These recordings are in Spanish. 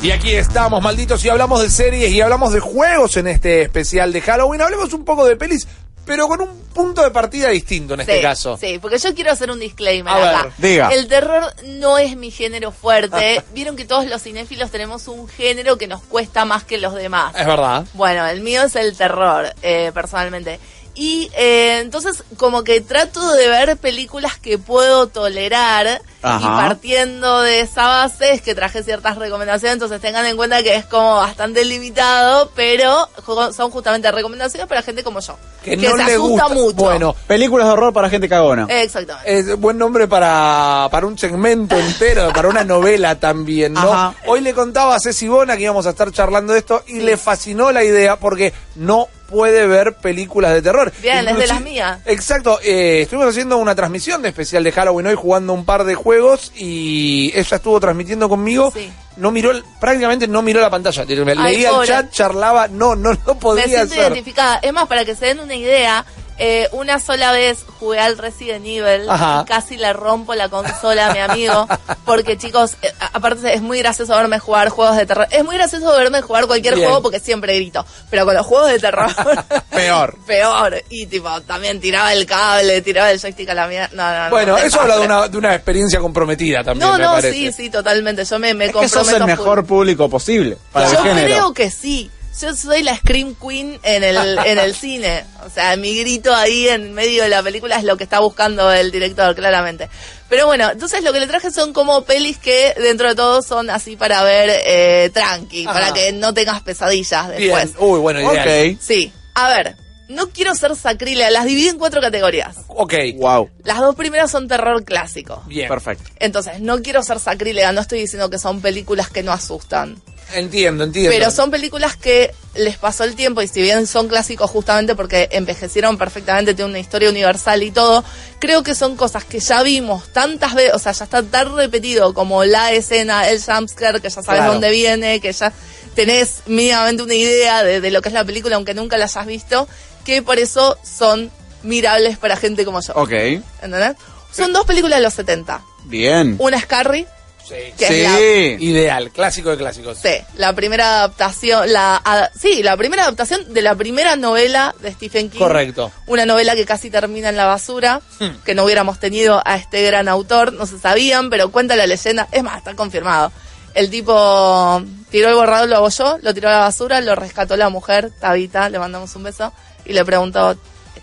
Y aquí estamos, malditos, y hablamos de series y hablamos de juegos en este especial de Halloween. Hablemos un poco de pelis, pero con un punto de partida distinto en este caso. Sí, porque yo quiero hacer un disclaimer A ver, acá. diga. El terror no es mi género fuerte. Vieron que todos los cinéfilos tenemos un género que nos cuesta más que los demás. Es verdad. Bueno, el mío es el terror, eh, personalmente. Y eh, entonces como que trato de ver películas que puedo tolerar Ajá. y partiendo de esa base es que traje ciertas recomendaciones, entonces tengan en cuenta que es como bastante limitado, pero son justamente recomendaciones para gente como yo, Que, no se le asusta gusta. mucho. Bueno, Películas de horror para gente cagona. Exactamente. es buen nombre para, para un segmento entero, para una novela también, ¿no? Ajá. Hoy le contaba a Ceci Bona que íbamos a estar charlando de esto y le fascinó la idea porque no puede ver películas de terror. Bien, es de Inclusi- las mías. Exacto, eh, estuvimos haciendo una transmisión de especial de Halloween hoy jugando un par de juegos y ella estuvo transmitiendo conmigo. Sí. No miró, prácticamente no miró la pantalla. Ay, Leía el chat, charlaba, no, no, no Me podía siento hacer. identificada. Es más, para que se den una idea, eh, una sola vez jugué al Resident Evil Ajá. y casi le rompo la consola a mi amigo. Porque, chicos, eh, aparte es muy gracioso verme jugar juegos de terror. Es muy gracioso verme jugar cualquier Bien. juego porque siempre grito. Pero con los juegos de terror. Peor. Peor. Y, tipo, también tiraba el cable, tiraba el joystick a la mierda. No, no, no. Bueno, eso desastre. habla de una, de una experiencia comprometida también, No, me no, parece. sí, sí, totalmente. Yo me, me es que sos comprometo el mejor público posible para Yo el género. creo que sí. Yo soy la Scream Queen en el, en el cine. O sea, mi grito ahí en medio de la película es lo que está buscando el director, claramente. Pero bueno, entonces lo que le traje son como pelis que dentro de todo son así para ver eh, tranqui, Ajá. para que no tengas pesadillas después. Bien, uy, bueno, ideal. Ok. Sí, a ver, no quiero ser sacrílega, las dividí en cuatro categorías. Ok, Wow. Las dos primeras son terror clásico. bien. Perfecto. Entonces, no quiero ser sacrílega, no estoy diciendo que son películas que no asustan. Entiendo, entiendo. Pero son películas que les pasó el tiempo y si bien son clásicos justamente porque envejecieron perfectamente, tienen una historia universal y todo, creo que son cosas que ya vimos tantas veces, o sea, ya está tan repetido como la escena, el jumpscare, que ya sabes Claro. dónde viene, que ya tenés mínimamente una idea de, de lo que es la película, aunque nunca la hayas visto, que por eso son mirables para gente como yo. Ok. ¿Entendés? Son dos películas de los 70. Bien. Una es Carrie, Sí. que es la Sí. Ideal, clásico de clásicos. Sí, la primera adaptación, la a- sí, la primera adaptación de la primera novela de Stephen King. Correcto. Una novela que casi termina en la basura, Hmm. que no hubiéramos tenido a este gran autor, no se sabían, pero cuenta la leyenda, es más, está confirmado. El tipo tiró el borrador, lo abolló, lo tiró a la basura, lo rescató la mujer, Tabita, le mandamos un beso, y le preguntó,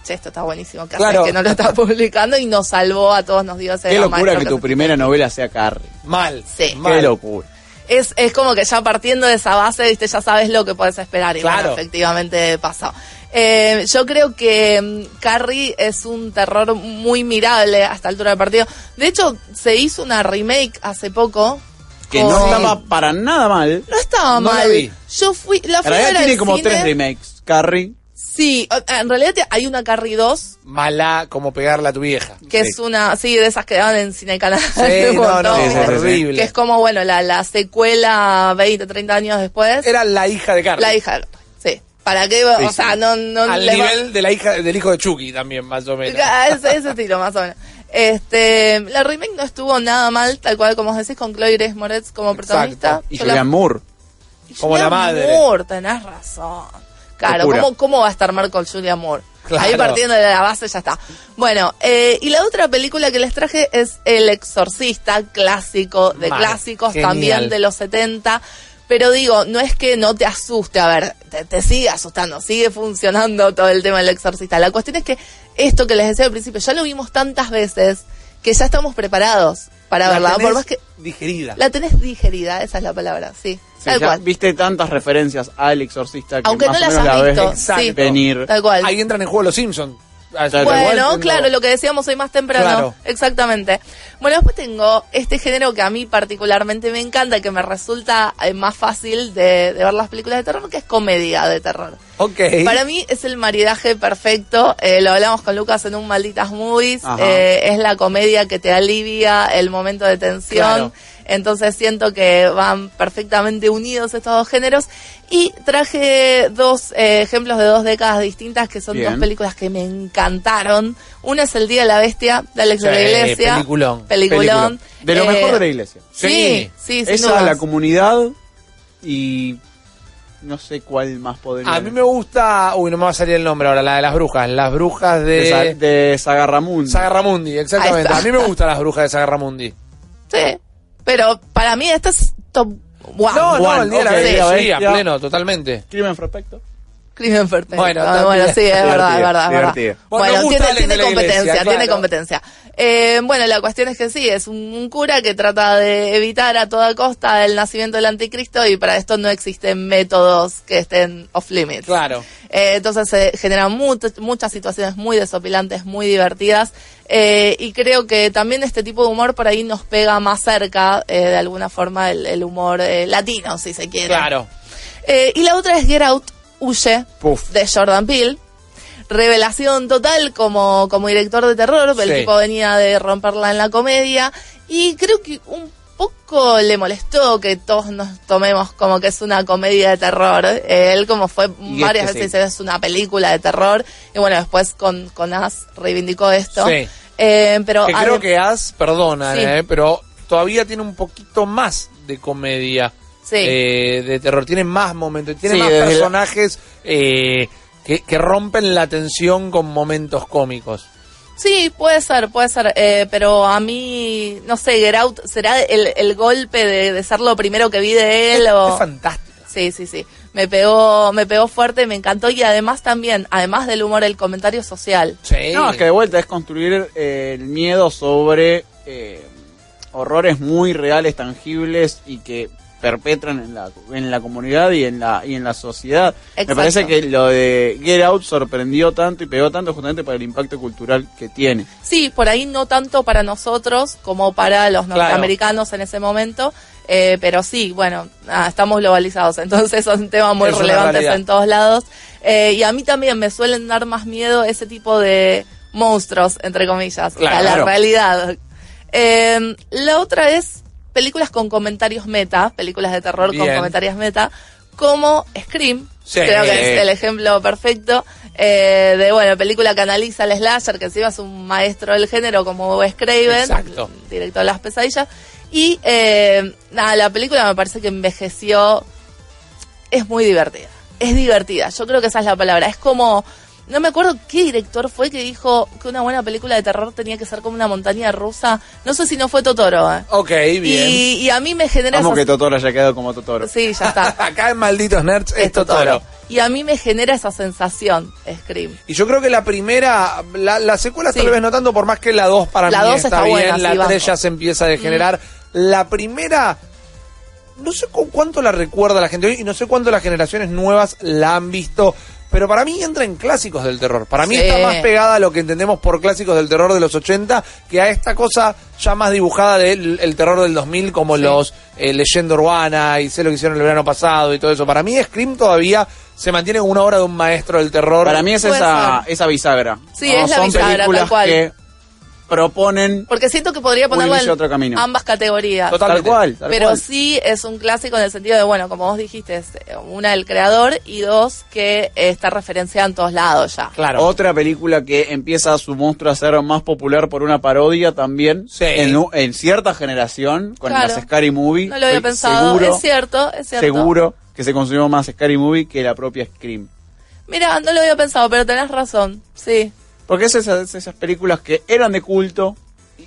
che, esto está buenísimo, ¿qué haces Claro. que no lo está publicando? Y nos salvó a todos, nos dio ese Qué locura que tu se- primera novela sea Carrie. Mal. Sí. mal. Qué locura. es, es como que ya partiendo de esa base, viste, ya sabes lo que puedes esperar. Y Claro. bueno, efectivamente pasó. Eh, yo creo que mm, Carrie es un terror muy mirable a esta altura del partido. De hecho, se hizo una remake hace poco. Que con- no estaba para nada mal. No estaba No la mal. vi. Yo fui, la En fui a ver realidad al tiene como cine. tres remakes. Carrie. Sí, o- en realidad hay una Carrie 2, Mala como pegarla a tu vieja. que Sí. es una, sí, de esas que daban en Cine Canal. Sí, no, no, sí. horrible. Que es como, bueno, la, la secuela 20, 30 años después. Era la hija de Carlos. La hija, sí. ¿Para qué? Sí, o sea, sí. no, no Al le va- nivel de la hija, del hijo de Chucky también, más o menos. Ah, ese, ese estilo, más o menos. Este, la remake no estuvo nada mal, tal cual como decís, con Chloe Grace Moretz como protagonista. Y la- Julianne Moore. y Como la madre. Moore, tenés razón. Claro. ¿cómo, ¿cómo va a estar mal con Julia Moore? Claro. Ahí partiendo de la base ya está. Bueno, eh, y la otra película que les traje es El Exorcista, clásico de clásicos, genial. también de los 70. Pero digo, no es que no te asuste, a ver, te, te sigue asustando, sigue funcionando todo el tema del exorcista. La cuestión es que esto que les decía al principio, ya lo vimos tantas veces que ya estamos preparados para verla. La Por tenés más que digerida. la tenés digerida, esa es la palabra, sí. Sí, tal ya cual. viste tantas referencias al exorcista que Aunque más no o las menos has la visto, ves sí. venir. Tal cual. Ahí entran en juego los Simpsons. Bueno, claro, lo que decíamos hoy más temprano. Claro. Exactamente. Bueno, después tengo este género que a mí particularmente me encanta, que me resulta eh, más fácil de, de ver las películas de terror, que es comedia de terror. Ok. Para mí es el maridaje perfecto. eh, lo hablamos con Lucas en un Malditas Movies. Eh, es la comedia que te alivia el momento de tensión. Claro. Entonces siento que van perfectamente unidos estos dos géneros. Y traje dos eh, ejemplos de dos décadas distintas que son Bien. dos películas que me encantaron. Una es El Día de la Bestia de Alex de la Sí, Iglesia. peliculón. Peliculón. De lo Eh, mejor de la iglesia. Sí, sí, sin Esa, la comunidad, y no sé cuál más podría. A mí me gusta, uy, no me va a salir el nombre ahora, la de las brujas, las brujas de, de, Sa- de Sagarramundi. Sagarramundi, exactamente. A mí me gustan las brujas de Sagarramundi. Sí, pero para mí este es top one. No, no, el día de la ok, bestia, la sí, a bestia. pleno, totalmente. Crimen perfecto. Crimen perfecto. Bueno, Bueno, también. sí, es verdad, es Divertido, verdad, es verdad. divertido. Bueno, Bueno, tiene, competencia, Iglesia, tiene claro. competencia. Eh, bueno, la cuestión es que sí, es un, un cura que trata de evitar a toda costa el nacimiento del anticristo y para esto no existen métodos que estén off limits. Claro. Eh, entonces se generan muchas muchas situaciones muy desopilantes, muy divertidas. eh, y creo que también este tipo de humor por ahí nos pega más cerca, eh, de alguna forma, el, el humor eh, latino, si se quiere. Claro. Eh, y la otra es Get Out, Huye, de Jordan Peele. Revelación total como, como director de terror, el tipo venía de romperla en la comedia. Y creo que un poco le molestó que todos nos tomemos como que es una comedia de terror. Él como fue Y varias veces sí. es una película de terror. Y bueno, después con, con As reivindicó esto. Sí. Eh, pero Que creo que As, perdona, Sí. eh, pero todavía tiene un poquito más de comedia. Sí. eh, de terror. Tiene más momentos, tiene Sí, más personajes eh, que, que rompen la tensión con momentos cómicos. Sí, puede ser, puede ser, eh, pero a mí, no sé, Get Out, ¿será el, el golpe de, de ser lo primero que vi de él? o... Es fantástico. Sí, sí, sí. Me pegó, me pegó fuerte, me encantó y además también, además del humor, el comentario social. Sí. No, es que de vuelta es construir eh, el miedo sobre eh, horrores muy reales, tangibles y que perpetran en la, en la comunidad y en la, y en la sociedad. Exacto. Me parece que lo de Get Out sorprendió tanto y pegó tanto justamente por el impacto cultural que tiene. Sí, por ahí no tanto para nosotros como para los Claro. norteamericanos en ese momento, eh, pero sí, bueno, ah, estamos globalizados, entonces son temas muy Es relevantes en todos lados. Eh, y a mí también me suelen dar más miedo ese tipo de monstruos, entre comillas, Claro. la realidad. Eh, la otra es películas con comentarios meta, películas de terror con comentarios meta, como Scream. Sí. Creo que es el ejemplo perfecto eh, de, bueno, película que analiza el slasher, que encima es un maestro del género como Wes Craven, Exacto. director de Las Pesadillas. Y, eh, nada, la película me parece que envejeció, es muy divertida. Es divertida, yo creo que esa es la palabra. Es como, no me acuerdo qué director fue que dijo que una buena película de terror tenía que ser como una montaña rusa. No sé si no fue Totoro, ¿eh? Ok, bien. Y, y a mí me genera Vamos esa- que Totoro haya quedado como Totoro. Sí, ya está. Acá en Malditos Nerds es, es Totoro. Totoro. Y a mí me genera esa sensación, Scream. Y yo creo que la primera, la, la secuela Sí. tal vez no tanto, por más que la 2 para La mí dos está, está bien, buena, la sí, 3 banco. ya se empieza a degenerar. La primera, no sé con cuánto la recuerda la gente hoy y no sé cuánto las generaciones nuevas la han visto, pero para mí entra en clásicos del terror. Para mí Sí. está más pegada a lo que entendemos por clásicos del terror de los 80 que a esta cosa ya más dibujada del el terror del 2000 como Sí. los eh, Leyenda Urbana y sé lo que hicieron el verano pasado y todo eso. Para mí Scream todavía se mantiene como una obra de un maestro del terror. Para mí es esa, ser. esa bisagra. Sí, es la Son bisagra, tal cual. que proponen Porque siento que podría inicio, en otro camino. ambas categorías. Total. tal cual. tal Pero cual. sí es un clásico en el sentido de, bueno, como vos dijiste, es eh, una el creador y dos que eh, está referenciada en todos lados ya. Claro. Otra película que empieza su monstruo a ser más popular por una parodia también Sí. en, cierta generación con Claro. las Scary Movie. No lo había pensado, Seguro, es cierto, es cierto. seguro que se consumió más Scary Movie que la propia Scream. Mira, no lo había pensado, pero tenés razón, sí. Porque es esas, esas películas que eran de culto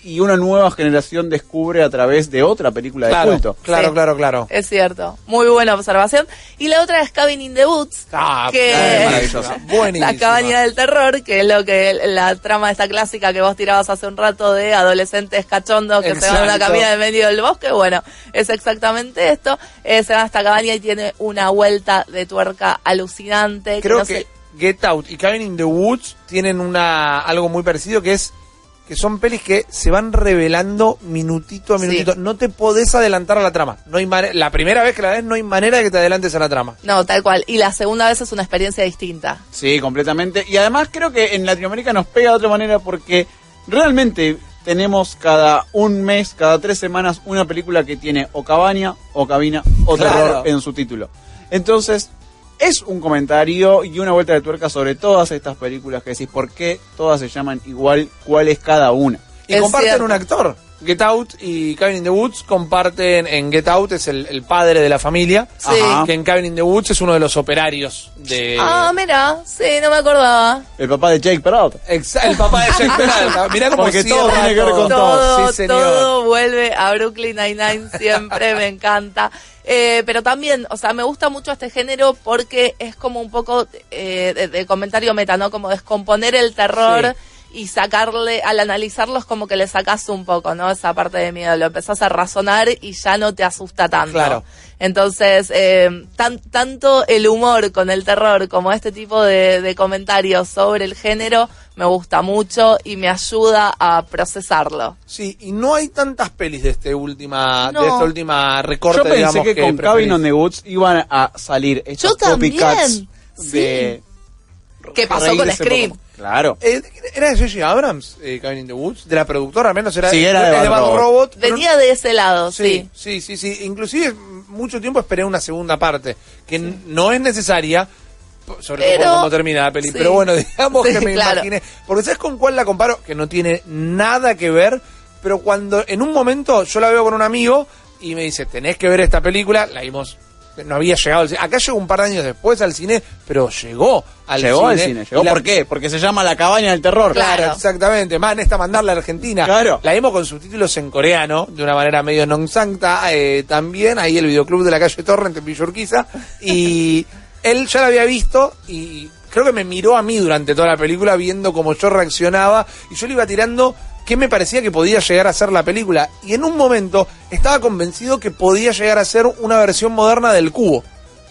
y una nueva generación descubre a través de otra película de Claro, culto. claro, Sí. claro, claro. Es cierto, muy buena observación. Y la otra es Cabin in the Woods, Ah, que eh, maravillosa. Buenísima. la cabaña del terror, que es lo que la trama de esta clásica que vos tirabas hace un rato de adolescentes cachondos que se van a una cabina en medio del bosque. Bueno, es exactamente esto. Eh, se va a esta cabaña y tiene una vuelta de tuerca alucinante. Creo no que sé- Get Out y Cabin in the Woods tienen una algo muy parecido que es que son pelis que se van revelando minutito a Sí. minutito. No te podés adelantar a la trama. No hay la primera vez que la ves no hay manera de que te adelantes a la trama. No, tal cual. Y la segunda vez es una experiencia distinta. Sí, completamente. Y además creo que en Latinoamérica nos pega de otra manera porque realmente tenemos cada un mes, cada tres semanas, una película que tiene o cabaña, o cabina, o Claro. terror en su título. Entonces, es un comentario y una vuelta de tuerca sobre todas estas películas que decís por qué todas se llaman igual, cuál es cada una. Y Es comparten cierto. un actor. Get Out y Cabin in the Woods comparten, en Get Out es el, el padre de la familia, Sí. Ajá. que en Cabin in the Woods es uno de los operarios de... Ah, mira, sí, no me acordaba. El papá de Jake Peralta. Exa- el papá de Jack Peralta. Mirá cómo Porque todo tiene que ver con todo. todo, Sí, señor. todo vuelve a Brooklyn Nine-Nine siempre, me encanta. Eh, pero también, o sea, me gusta mucho este género porque es como un poco eh, de, de comentario meta, ¿no? Como descomponer el terror y sacarle, al analizarlos como que le sacas un poco, ¿no? Esa parte de miedo, lo empezás a razonar y ya no te asusta tanto. Claro. Entonces, eh, tan- tanto el humor con el terror como este tipo de, de comentarios sobre el género me gusta mucho y me ayuda a procesarlo. Sí, y no hay tantas pelis de este última, No. de esta última recorte, Yo pensé digamos, que, con preferís. Cabin on the Woods iban a salir estos Yo también, copycats sí. de... ¿Qué pasó con Scream? Claro. Eh, ¿Era de J.J. Abrams, eh, Cabin in the Woods? ¿De la productora al menos? Era, Sí, era de Bad Robot. Venía de ese lado, sí. Sí, sí, sí, sí. Inclusive mucho tiempo esperé una segunda parte, que no es necesaria, sobre todo Pero- por cómo termina la peli. sí. Pero bueno, digamos Sí, que me claro. imaginé. Porque ¿sabes con cuál la comparo? Que no tiene nada que ver, pero cuando en un momento yo la veo con un amigo y me dice, tenés que ver esta película, la vimos... No había llegado al cine. Acá llegó un par de años después al cine, pero llegó al llegó cine. al cine. Llegó, Y la- ¿Por qué? Porque se llama La Cabaña del Terror. Claro, Claro. exactamente. Más en esta mandarla a Argentina. Claro. La vimos con subtítulos en coreano, de una manera medio non sancta. eh, también ahí el videoclub de la calle Torrent en Villa Urquiza. Y él ya la había visto y creo que me miró a mí durante toda la película viendo cómo yo reaccionaba. Y yo le iba tirando qué me parecía que podía llegar a ser la película. Y en un momento estaba convencido que podía llegar a ser una versión moderna del cubo.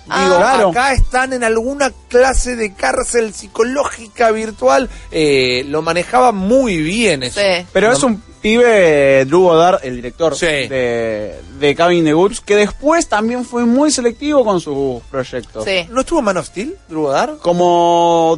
Ah. Digo, Claro. acá están en alguna clase de cárcel psicológica virtual. Eh, lo manejaba muy bien eso. Sí. Pero es un pibe, Drew Goddard, el director Sí. de, de Cabin in the Woods, que después también fue muy selectivo con sus proyectos. Sí. ¿No estuvo en Man of Steel, Drew Goddard? Como,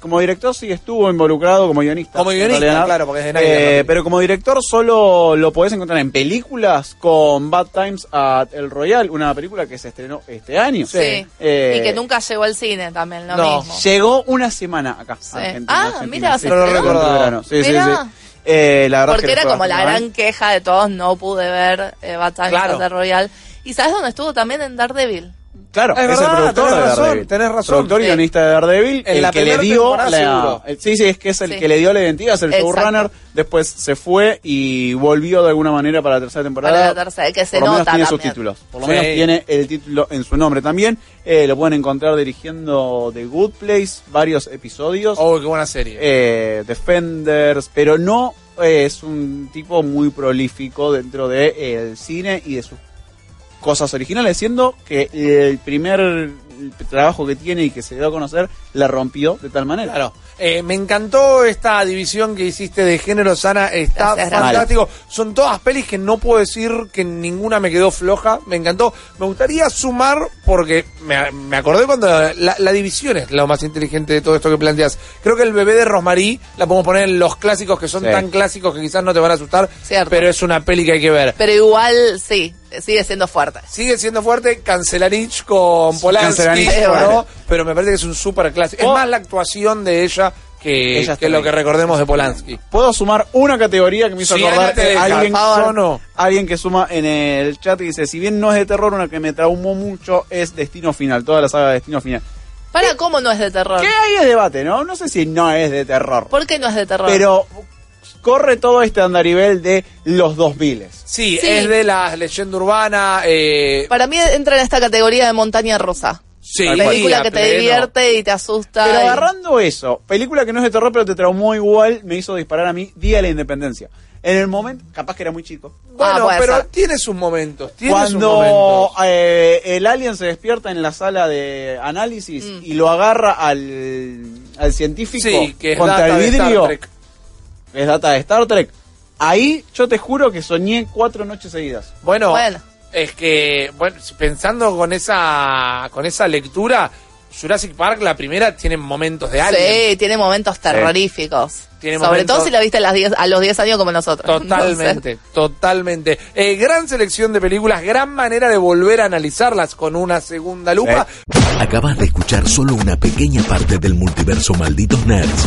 como director sí estuvo involucrado como guionista. Como guionista, realidad. claro, porque es de Snyder, Eh, pero como director solo lo podés encontrar en películas con Bad Times at El Royal, una película que se estrenó este año. Sí. Eh, y que nunca llegó al cine también, lo no. mismo. Llegó una semana acá. Sí. a Argentina, Ah, Argentina, mira, sí. se No lo el. Sí, sí, sí. Eh, la verdad es Porque que era como la gran queja de todos, no pude ver eh, Bad Times Claro. at the Royal. ¿Y sabes dónde estuvo también en Daredevil? Claro, Es es, verdad, el productor tenés de razón, Daredevil. tenés razón. Productor y guionista de Daredevil. En el la que le dio la. sí, sí, es que es el Sí. que le dio la identidad, es el Exacto. showrunner. Después se fue y volvió de alguna manera para la tercera temporada. Para la tercera, que se Por lo menos tiene también. sus títulos. Por lo Sí. menos tiene el título en su nombre también. Eh, lo pueden encontrar dirigiendo The Good Place, varios episodios. Oh, qué buena serie. eh, Defenders, pero no eh, es un tipo muy prolífico dentro del de, eh, el cine y de sus cosas originales, siendo que el primer trabajo que tiene y que se dio a conocer la rompió de tal manera. Claro. Eh, me encantó esta división que hiciste de género sana, está Gracias, fantástico. Son todas pelis que no puedo decir que ninguna me quedó floja, me encantó. Me gustaría sumar, porque me, me acordé cuando la, la división es lo más inteligente de todo esto que planteas. Creo que el bebé de Rosmarie la podemos poner en los clásicos que son Sí. tan clásicos que quizás no te van a asustar, Cierto. pero es una peli que hay que ver. Pero igual, sí, sigue siendo fuerte. Sigue siendo fuerte Cancelarich con Polanski, Pero me parece que es un súper clásico. Es Oh. más la actuación de ella que, Ella que lo que recordemos de Polanski. Puedo sumar una categoría que me hizo Sí, acordar eh, alguien, no. que suma en el chat y dice, si bien no es de terror, una que me traumó mucho es Destino Final, toda la saga de Destino Final. ¿Para cómo no es de terror? Que ahí es debate, ¿no? No sé si no es de terror. ¿Por qué no es de terror? Pero corre todo este andarivel de los dos viles. Sí, Sí. es de la leyenda urbana. Eh, Para mí entra en esta categoría de montaña rusa. Sí, Película que te pleno. divierte y te asusta. Pero y- agarrando eso, película que no es de terror pero te traumó igual, me hizo disparar a mí Día de la Independencia. En el momento, capaz que era muy chico. Bueno, Ah, pero ser. tiene sus momentos. Tiene sus Cuando momentos. eh, el alien se despierta en la sala de análisis Mm. y lo agarra al, al científico Sí, que es contra data el de Star vidrio, Trek. es data de Star Trek. Ahí yo te juro que soñé cuatro noches seguidas. Bueno, Bueno. Es que bueno, pensando con esa con esa lectura, Jurassic Park la primera tiene momentos de alien. Sí, tiene momentos terroríficos. Tiene Sobre momentos- todo si la viste a, las 10 a los 10 años como nosotros. Totalmente, totalmente. Eh, gran selección de películas, gran manera de volver a analizarlas con una segunda lupa. Acabas de escuchar solo una pequeña parte del multiverso Malditos Nerds.